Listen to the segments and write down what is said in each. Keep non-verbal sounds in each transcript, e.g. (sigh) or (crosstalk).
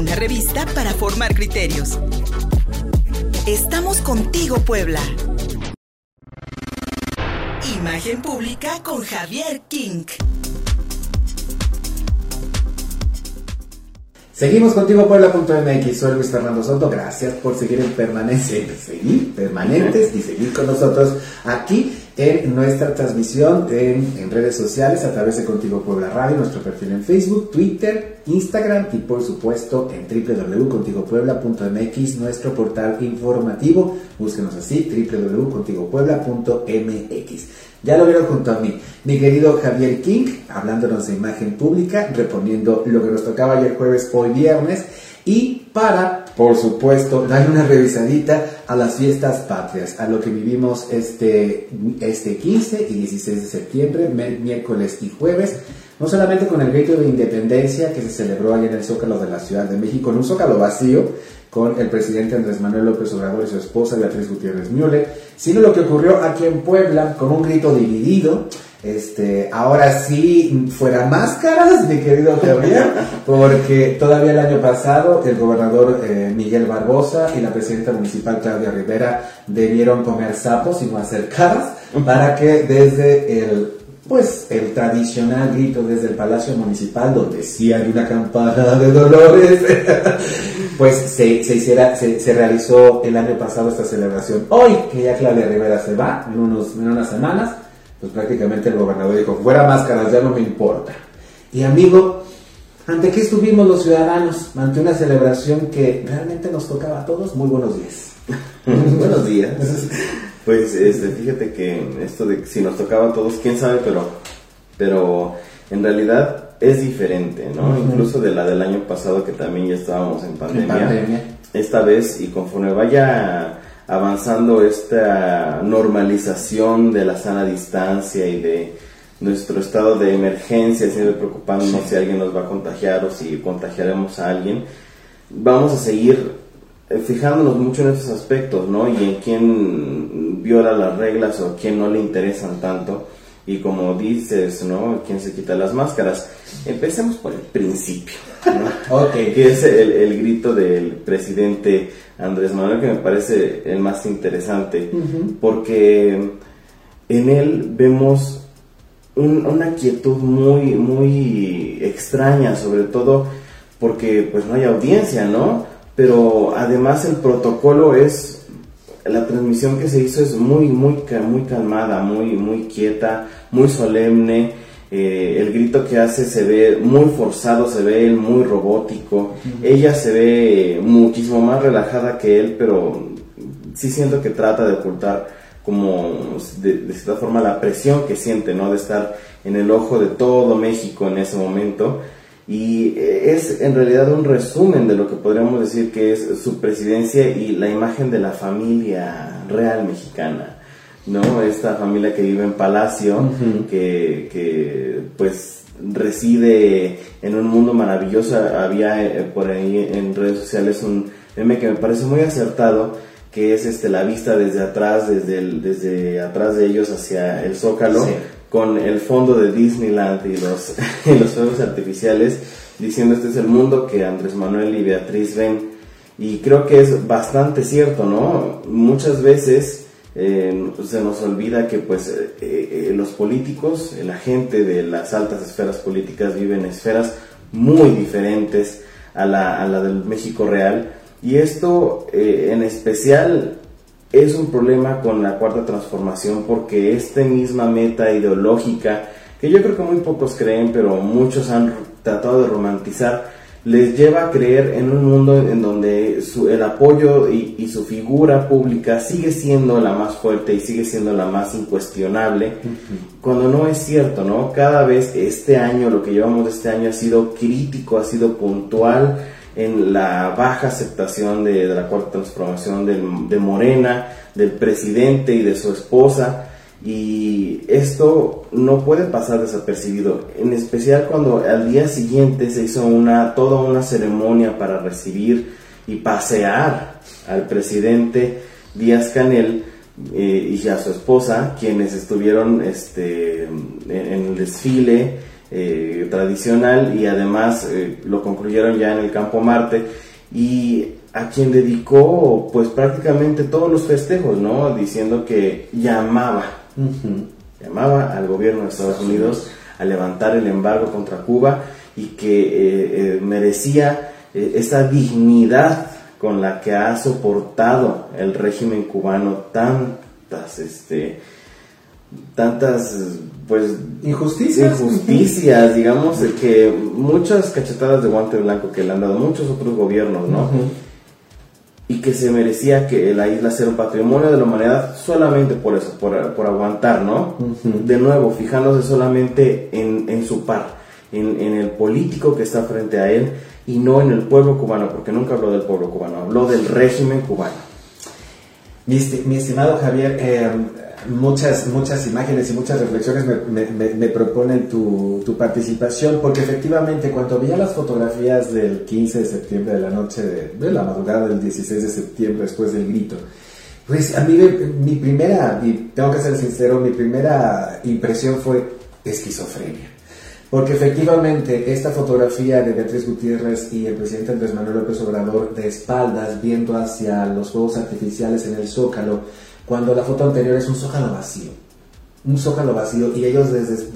una revista para formar criterios. Estamos contigo, Puebla. Imagen pública con Javier King. Seguimos contigo Puebla.mx, soy Luis Fernando Soto, gracias por seguir en permanencia, seguir permanentes y seguir con nosotros aquí en nuestra transmisión en, redes sociales a través de Contigo Puebla Radio, nuestro perfil en Facebook, Twitter, Instagram y por supuesto en www.contigopuebla.mx, nuestro portal informativo, búsquenos así, www.contigopuebla.mx. Ya lo vieron junto a mí. Mi querido Javier King, hablándonos de imagen pública, reponiendo lo que nos tocaba ayer jueves, hoy viernes. Y para, por supuesto, dar una revisadita a las fiestas patrias, a lo que vivimos este, este 15 y 16 de septiembre, miércoles y jueves. No solamente con el grito de independencia que se celebró ayer en el Zócalo de la Ciudad de México, en un Zócalo vacío, con el presidente Andrés Manuel López Obrador y su esposa Beatriz Gutiérrez Müller, sino lo que ocurrió aquí en Puebla con un grito dividido. Este, ahora sí, fuera máscaras, mi querido Javier, porque todavía el año pasado el gobernador eh, Miguel Barbosa y la presidenta municipal Claudia Rivera debieron comer sapos y no hacer caras para que desde el pues el tradicional grito desde el Palacio Municipal, donde sí hay una campana de dolores, (laughs) pues se, se hiciera, se, realizó el año pasado esta celebración. Hoy, que ya Claudia Rivera se va, en, unos, en unas semanas, pues prácticamente el gobernador dijo, fuera máscaras, ya no me importa. Y amigo, ¿ante qué estuvimos los ciudadanos? Ante una celebración que realmente nos tocaba a todos. Muy buenos días. (laughs) buenos días. (laughs) Pues este, fíjate que esto de si nos tocaba a todos, quién sabe, pero, pero en realidad es diferente, ¿no? Incluso de la del año pasado que también ya estábamos en pandemia. Esta vez y conforme vaya avanzando esta normalización de la sana distancia y de nuestro estado de emergencia, siempre preocupándonos si alguien nos va a contagiar o si contagiaremos a alguien, vamos a seguir eh, fijándonos mucho en esos aspectos, ¿no? Y en quién viola las reglas o quién no le interesan tanto. Y como dices, ¿no? ¿Quién se quita las máscaras? Empecemos por el principio, ¿no? (laughs) ok. Que es el, grito del presidente Andrés Manuel, que me parece el más interesante, porque en él vemos una quietud muy, muy extraña, sobre todo porque pues no hay audiencia, ¿no? pero además el protocolo es, la transmisión que se hizo es muy, muy, muy calmada, muy, muy quieta, muy solemne. Eh, el grito que hace se ve muy forzado, se ve muy robótico. Ella se ve muchísimo más relajada que él, pero sí siento que trata de ocultar como de, de, cierta forma la presión que siente, ¿no? De estar en el ojo de todo México en ese momento y eh, es en realidad un resumen de lo que podríamos decir que es su presidencia y la imagen de la familia real mexicana, ¿no? Esta familia que vive en Palacio, que, que, pues reside en un mundo maravilloso. Había eh, por ahí en redes sociales un meme que me parece muy acertado, que es este la vista desde atrás, desde, el, desde atrás de ellos hacia el zócalo con el fondo de Disneyland y los, (laughs) los fuegos artificiales, diciendo este es el mundo que Andrés Manuel y Beatriz ven. Y creo que es bastante cierto, ¿no? Muchas veces eh, se nos olvida que pues eh, eh, los políticos, la gente de las altas esferas políticas viven esferas muy diferentes a la, a la del México real. Y esto en especial es un problema con la cuarta transformación porque esta misma meta ideológica, que yo creo que muy pocos creen, pero muchos han tratado de romantizar, les lleva a creer en un mundo en donde su, el apoyo y, su figura pública sigue siendo la más fuerte y sigue siendo la más incuestionable, cuando no es cierto, ¿no? Cada vez este año, lo que llevamos de este año ha sido crítico, ha sido puntual, en la baja aceptación de, la cuarta transformación de Morena, del presidente y de su esposa. Y esto no puede pasar desapercibido, en especial cuando al día siguiente se hizo una, toda una ceremonia para recibir y pasear al presidente Díaz Canel eh, y a su esposa, quienes estuvieron este, en el desfile eh, tradicional y además eh, lo concluyeron ya en el campo Marte y a quien dedicó pues prácticamente todos los festejos, ¿no? Diciendo que llamaba, llamaba al gobierno de Estados Unidos a levantar el embargo contra Cuba y que eh, merecía esa dignidad con la que ha soportado el régimen cubano tantas este tantas pues injusticias. injusticias (laughs) digamos que muchas cachetadas de guante blanco que le han dado muchos otros gobiernos no y que se merecía que la isla sea un patrimonio de la humanidad solamente por eso por, aguantar no de nuevo fijándose solamente en, en su par en, en, el político que está frente a él y no en el pueblo cubano porque nunca habló del pueblo cubano habló del régimen cubano. Mi, mi estimado Javier eh, muchas, muchas imágenes y muchas reflexiones me, me, proponen tu, tu, participación, porque efectivamente cuando veía las fotografías del 15 de septiembre, de la noche de, la madrugada del 16 de septiembre, después del grito, pues a mí mi primera, y tengo que ser sincero, mi primera impresión fue esquizofrenia. Porque efectivamente esta fotografía de Beatriz Gutiérrez y el presidente Andrés Manuel López Obrador de espaldas viendo hacia los juegos artificiales en el Zócalo, cuando la foto anterior es un zócalo vacío. Un zócalo vacío y ellos desde,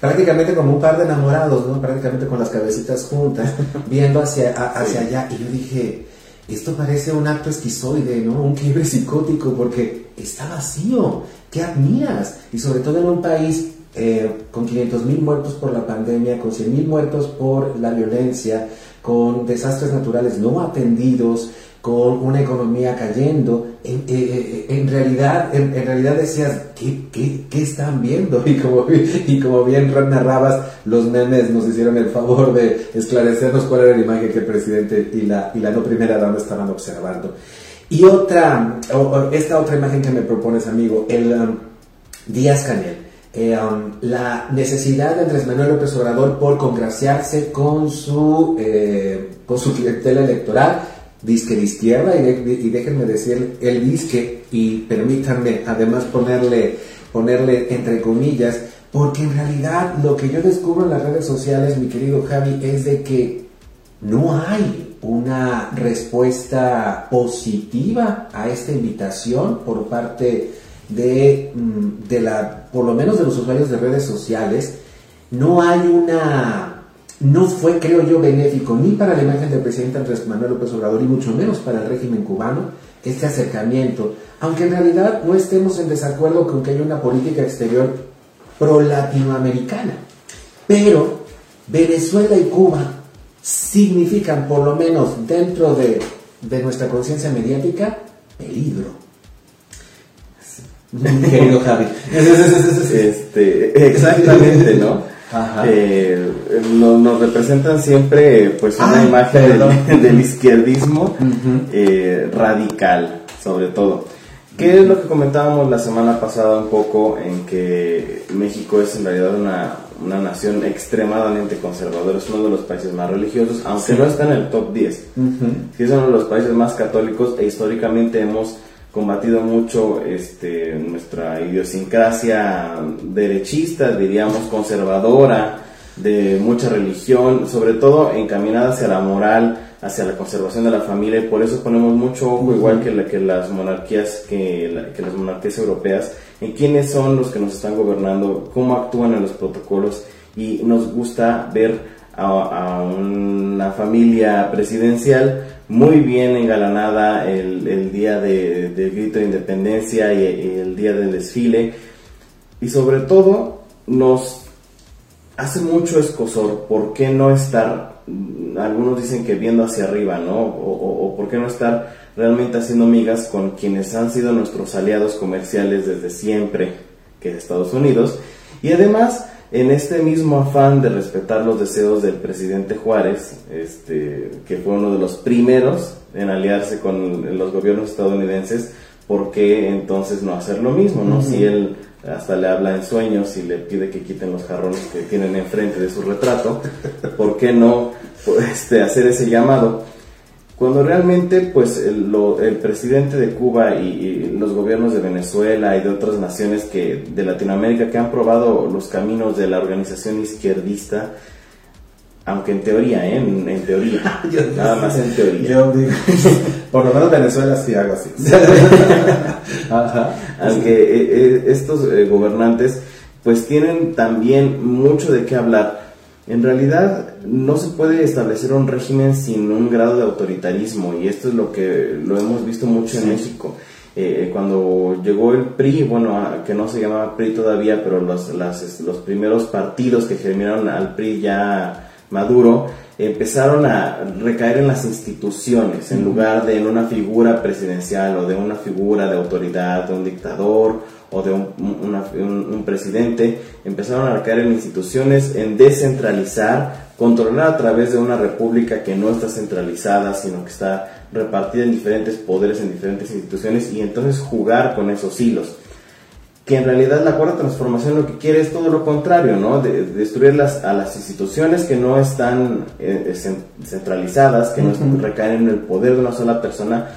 prácticamente como un par de enamorados, ¿no? prácticamente con las cabecitas juntas, (laughs) viendo hacia, hacia allá. Y yo dije, esto parece un acto esquizoide, ¿no? un quiebre psicótico, porque está vacío. ¿Qué admiras? Y sobre todo en un país eh, con 500 mil muertos por la pandemia, con 100 mil muertos por la violencia, con desastres naturales no atendidos, con una economía cayendo, en, eh, eh, realidad, en, realidad decías, ¿qué, qué, qué están viendo? (laughs) Y como, y como bien narrabas, los memes nos hicieron el favor de esclarecernos cuál era la imagen que el presidente y la, y la no primera dama estaban observando. Y otra, esta otra imagen que me propones, amigo, el um, Díaz Canel. Eh, um, la necesidad de Andrés Manuel López Obrador por congraciarse con su, con su clientela electoral disque de izquierda y, déjenme decir el disque y permítanme además ponerle, ponerle entre comillas, porque en realidad lo que yo descubro en las redes sociales, mi querido Javi, es de que no hay una respuesta positiva a esta invitación por parte de, mm, de la, por lo menos de los usuarios de redes sociales, no hay una no fue, creo yo, benéfico ni para la imagen del presidente Andrés Manuel López Obrador y mucho menos para el régimen cubano este acercamiento, aunque en realidad no estemos en desacuerdo con que haya una política exterior pro-latinoamericana. Pero Venezuela y Cuba significan, por lo menos dentro de, nuestra conciencia mediática, peligro. Querido Javi. (laughs) Este, exactamente, ¿no? Eh, nos, representan siempre pues una ah, imagen del, (laughs) izquierdismo eh, radical, sobre todo. ¿Qué es lo que comentábamos la semana pasada un poco en que México es en realidad una, una nación extremadamente conservadora, es uno de los países más religiosos, aunque no está en el top 10. es uno de los países más católicos e históricamente hemos combatido mucho este, nuestra idiosincrasia derechista, diríamos conservadora, de mucha religión, sobre todo encaminada hacia la moral, hacia la conservación de la familia, y por eso ponemos mucho ojo, igual que, la, que las monarquías, que, que las monarquías europeas, en quiénes son los que nos están gobernando, cómo actúan en los protocolos, y nos gusta ver a, una familia presidencial muy bien engalanada el, día del grito de independencia y, el día del desfile. Y sobre todo nos hace mucho escosor, ¿por qué no estar, algunos dicen que viendo hacia arriba, ¿no? O, o por qué no estar realmente haciendo migas con quienes han sido nuestros aliados comerciales desde siempre, que es Estados Unidos. Y además en este mismo afán de respetar los deseos del presidente Juárez, este, que fue uno de los primeros en aliarse con los gobiernos estadounidenses, ¿por qué entonces no hacer lo mismo? ¿no? Si él hasta le habla en sueños y le pide que quiten los jarrones que tienen enfrente de su retrato, ¿por qué no este, hacer ese llamado? Cuando realmente pues el, el presidente de Cuba y, los gobiernos de Venezuela y de otras naciones que de Latinoamérica que han probado los caminos de la organización izquierdista aunque en teoría, ¿eh? en, teoría, (laughs) nada más en teoría. Yo digo, (laughs) por lo menos Venezuela sí hago así. (laughs) Aunque eh, eh, estos gobernantes pues tienen también mucho de qué hablar en realidad no se puede establecer un régimen sin un grado de autoritarismo y esto es lo que lo hemos visto mucho en México. Eh, cuando llegó el PRI, bueno, que no se llamaba PRI todavía, pero los, los primeros partidos que germinaron al PRI ya maduro, empezaron a recaer en las instituciones en lugar de en una figura presidencial o de una figura de autoridad, de un dictador o de un, presidente, empezaron a recaer en instituciones, en descentralizar, controlar a través de una república que no está centralizada, sino que está repartida en diferentes poderes, en diferentes instituciones, y entonces jugar con esos hilos. Que en realidad la cuarta transformación lo que quiere es todo lo contrario, ¿no? De, destruir las, a las instituciones que no están eh, centralizadas, que no recaen en el poder de una sola persona,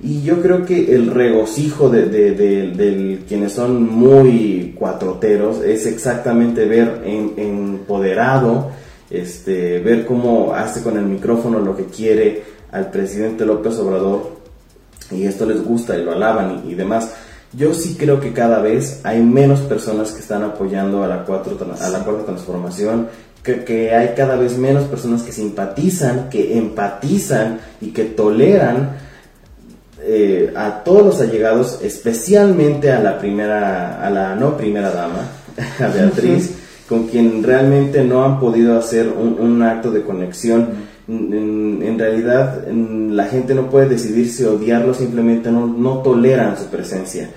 y yo creo que el regocijo de, de, quienes son muy cuatroteros es exactamente ver en, empoderado, este, ver cómo hace con el micrófono lo que quiere al presidente López Obrador y esto les gusta y lo alaban y, demás. Yo sí creo que cada vez hay menos personas que están apoyando a la, cuatro, a la cuarta transformación, que, que hay cada vez menos personas que simpatizan, que empatizan y que toleran eh, a todos los allegados, especialmente a la primera, a la no primera dama, (laughs) a Beatriz, con quien realmente no han podido hacer un, acto de conexión. En, realidad la gente no puede decidir si odiarlo, simplemente no, no toleran su presencia.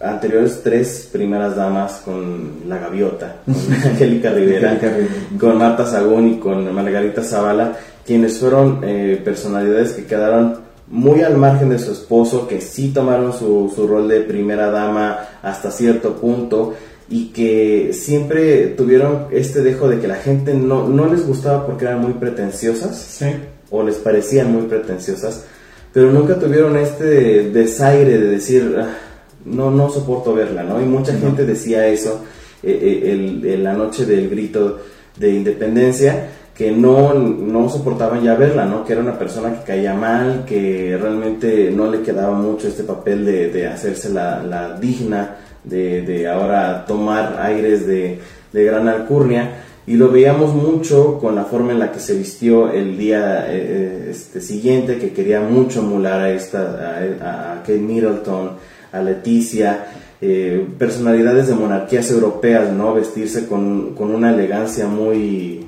Anteriores tres primeras damas con La Gaviota, con (laughs) Angélica Rivera, con Marta Sagún y con Margarita Zavala, quienes fueron eh, personalidades que quedaron muy al margen de su esposo, que sí tomaron su, su rol de primera dama hasta cierto punto y que siempre tuvieron este dejo de que la gente no, no les gustaba porque eran muy pretenciosas o les parecían muy pretenciosas, pero nunca tuvieron este desaire de decir, ah, no, no soporto verla, ¿no? Y mucha gente decía eso eh, eh, el, la noche del grito de independencia que no, no soportaban ya verla, ¿no? Que era una persona que caía mal, que realmente no le quedaba mucho este papel de, de hacerse la, la digna, de, de, ahora tomar aires de, de, gran alcurnia. Y lo veíamos mucho con la forma en la que se vistió el día eh, eh, este, siguiente, que quería mucho emular a, esta, a, Kate Middleton, a Leticia, eh, personalidades de monarquías europeas, ¿no? Vestirse con, con una elegancia muy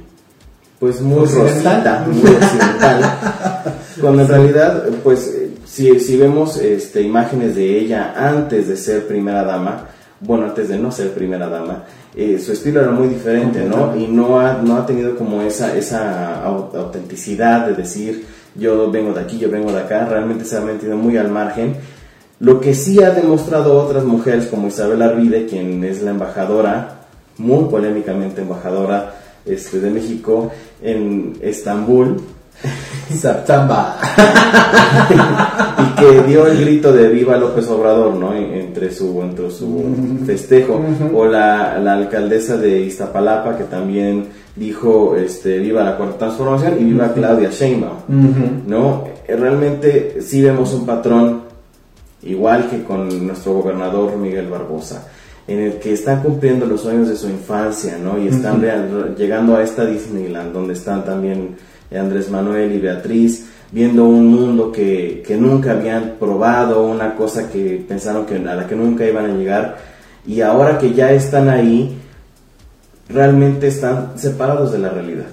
pues muy rosita, muy occidental, (laughs) cuando en realidad, pues si, si vemos este, imágenes de ella antes de ser primera dama, bueno, antes de no ser primera dama, eh, su estilo era muy diferente, ¿no? Y no ha, no ha tenido como esa, esa autenticidad de decir, yo vengo de aquí, yo vengo de acá, realmente se ha metido muy al margen. Lo que sí ha demostrado otras mujeres como Isabel Arvide, quien es la embajadora, muy polémicamente embajadora este, de México en Estambul. September. (laughs) y que dio el grito de viva López Obrador, ¿no? Entre su, entre su festejo. O la, alcaldesa de Iztapalapa que también dijo este, viva la cuarta transformación y viva Claudia Sheinbaum, ¿no? Realmente sí vemos un patrón igual que con nuestro gobernador Miguel Barbosa en el que están cumpliendo los sueños de su infancia, ¿no? Y están llegando a esta Disneyland, donde están también Andrés Manuel y Beatriz, viendo un mundo que, que nunca habían probado, una cosa que pensaron que a la que nunca iban a llegar, y ahora que ya están ahí, realmente están separados de la realidad.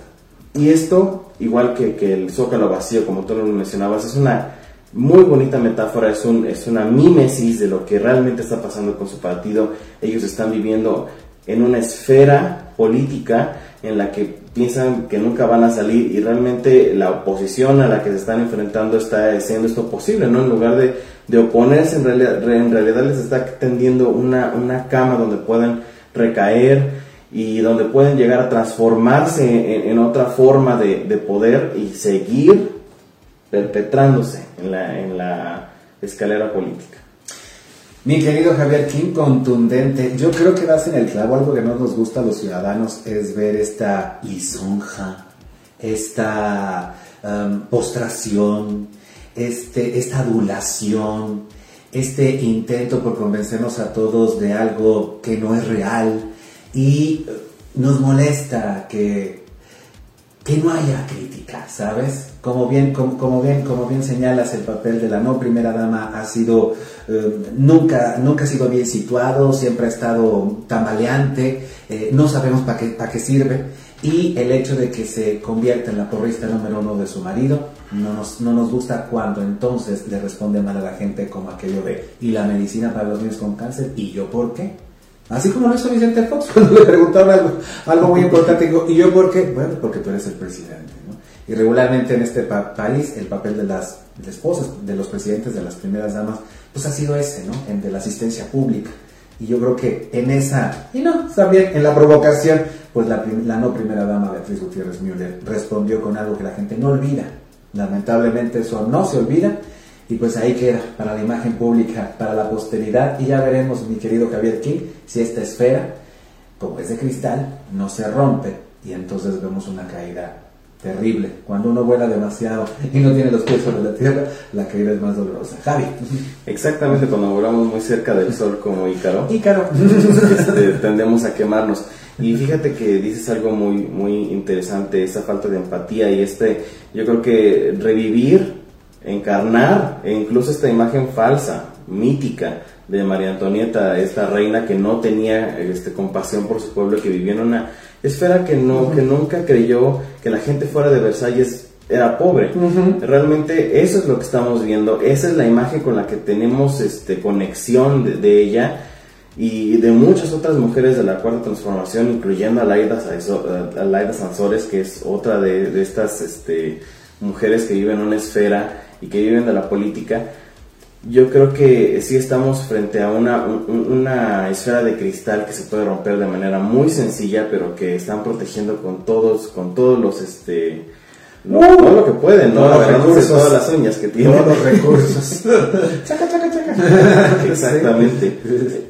Y esto, igual que, que el zócalo vacío, como tú lo mencionabas, es una muy bonita metáfora, es, un, es una mímesis de lo que realmente está pasando con su partido. Ellos están viviendo en una esfera política en la que piensan que nunca van a salir y realmente la oposición a la que se están enfrentando está haciendo esto posible, ¿no? En lugar de, de oponerse, en realidad, en realidad les está tendiendo una, una cama donde pueden recaer y donde pueden llegar a transformarse en, en otra forma de, de poder y seguir perpetrándose en la, en la escalera política. Mi querido Javier King, contundente. Yo creo que das en el clavo. Algo que no nos gusta a los ciudadanos es ver esta lisonja, esta um, postración, este, esta adulación, este intento por convencernos a todos de algo que no es real. Y nos molesta que que no haya crítica, ¿sabes? Como bien, como, bien, como bien señalas, el papel de la no primera dama ha sido, eh, nunca, nunca ha sido bien situado, siempre ha estado tambaleante, eh, no sabemos para qué, qué sirve, y el hecho de que se convierta en la porrista número uno de su marido, no nos, no nos gusta cuando entonces le responde mal a la gente como aquello de, y la medicina para los niños con cáncer, ¿y yo por qué? Así como lo hizo Vicente Fox (laughs) cuando le preguntaron algo, algo muy importante. ¿Y yo por qué? Bueno, porque tú eres el presidente. ¿no? Y regularmente en este país el papel de las esposas, de los presidentes, de las primeras damas, pues ha sido ese, ¿no? En de la asistencia pública. Y yo creo que en esa, y no, también en la provocación, pues la, la no primera dama Beatriz Gutiérrez Müller respondió con algo que la gente no olvida. Lamentablemente eso no se olvida y pues ahí queda para la imagen pública, para la posteridad. Y ya veremos, mi querido Javier King, si esta esfera, como es de cristal, no se rompe. Y entonces vemos una caída terrible. Cuando uno vuela demasiado y no tiene los pies sobre la tierra, la caída es más dolorosa. Javi. Exactamente, cuando volamos muy cerca del sol como Ícaro. (laughs) Ícaro. Este, tendemos a quemarnos. Y fíjate que dices algo muy, muy interesante, esa falta de empatía y este, yo creo que revivir encarnar e incluso esta imagen falsa, mítica de María Antonieta, esta reina que no tenía este, compasión por su pueblo, que vivía en una esfera que, no, que nunca creyó que la gente fuera de Versalles era pobre. Realmente eso es lo que estamos viendo, esa es la imagen con la que tenemos este, conexión de, ella y de muchas otras mujeres de la cuarta transformación, incluyendo a Laida, a Sansores, que es otra de, de estas este, mujeres que viven en una esfera y que viven de la política, yo creo que sí estamos frente a una, una esfera de cristal que se puede romper de manera muy sencilla, pero que están protegiendo con todos, con todos los este lo, uh, todo lo que pueden, ¿no? Los recursos, todas las uñas que tienen. Todos los recursos. (laughs) chaca, chaca, chaca. Exactamente.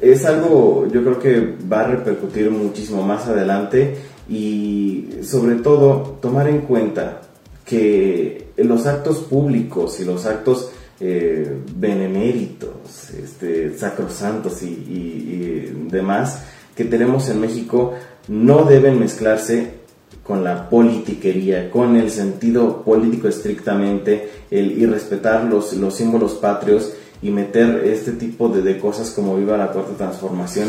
Es algo, yo creo que va a repercutir muchísimo más adelante y sobre todo tomar en cuenta que los actos públicos y los actos eh, beneméritos, este, sacrosantos y, y, demás que tenemos en México no deben mezclarse con la politiquería, con el sentido político estrictamente, el irrespetar los, los símbolos patrios y meter este tipo de, de, cosas como Viva la Cuarta Transformación,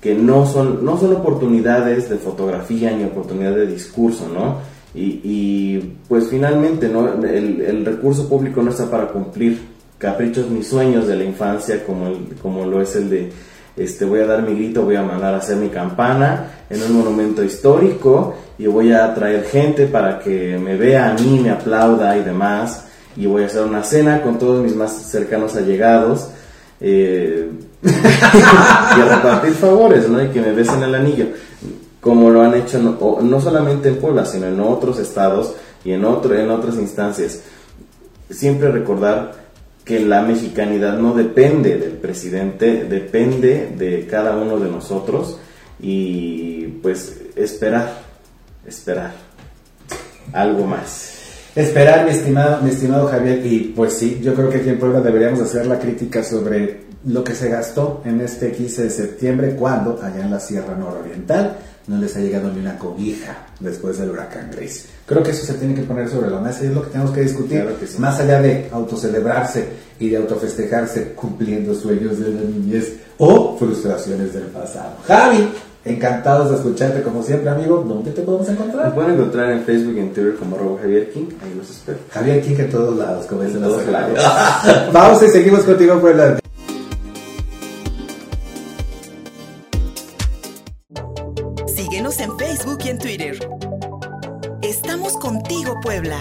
que no son, no son oportunidades de fotografía ni oportunidades de discurso, ¿no? Y, pues finalmente ¿no? el, el, recurso público no está para cumplir caprichos ni sueños de la infancia como, como lo es el de este, voy a dar mi grito, voy a mandar a hacer mi campana en un monumento histórico y voy a traer gente para que me vea a mí, me aplauda y demás. Y voy a hacer una cena con todos mis más cercanos allegados. Eh, (laughs) y a repartir favores, ¿no? Y que me besen el anillo como lo han hecho no, no, solamente en Puebla, sino en otros estados y en, otro, en otras instancias. Siempre recordar que la mexicanidad no depende del presidente, depende de cada uno de nosotros y pues esperar, esperar algo más. Esperar, mi estimado, mi estimado Javier, y pues sí, yo creo que aquí en Puebla deberíamos hacer la crítica sobre lo que se gastó en este 15 de septiembre, cuando allá en la Sierra Nororiental no les ha llegado ni una cobija después del huracán Grace. Creo que eso se tiene que poner sobre la mesa y es lo que tenemos que discutir, más allá de autocelebrarse y de autofestejarse cumpliendo sueños de la niñez o frustraciones del pasado. Javi, encantados de escucharte como siempre, amigo. ¿Dónde te podemos encontrar? Me pueden encontrar en Facebook y en Twitter como Robo Javier King. Ahí los espero. Javier King en todos lados, como dicen los lados. (laughs) Vamos y seguimos contigo, Puebla. En Twitter. Estamos contigo, Puebla.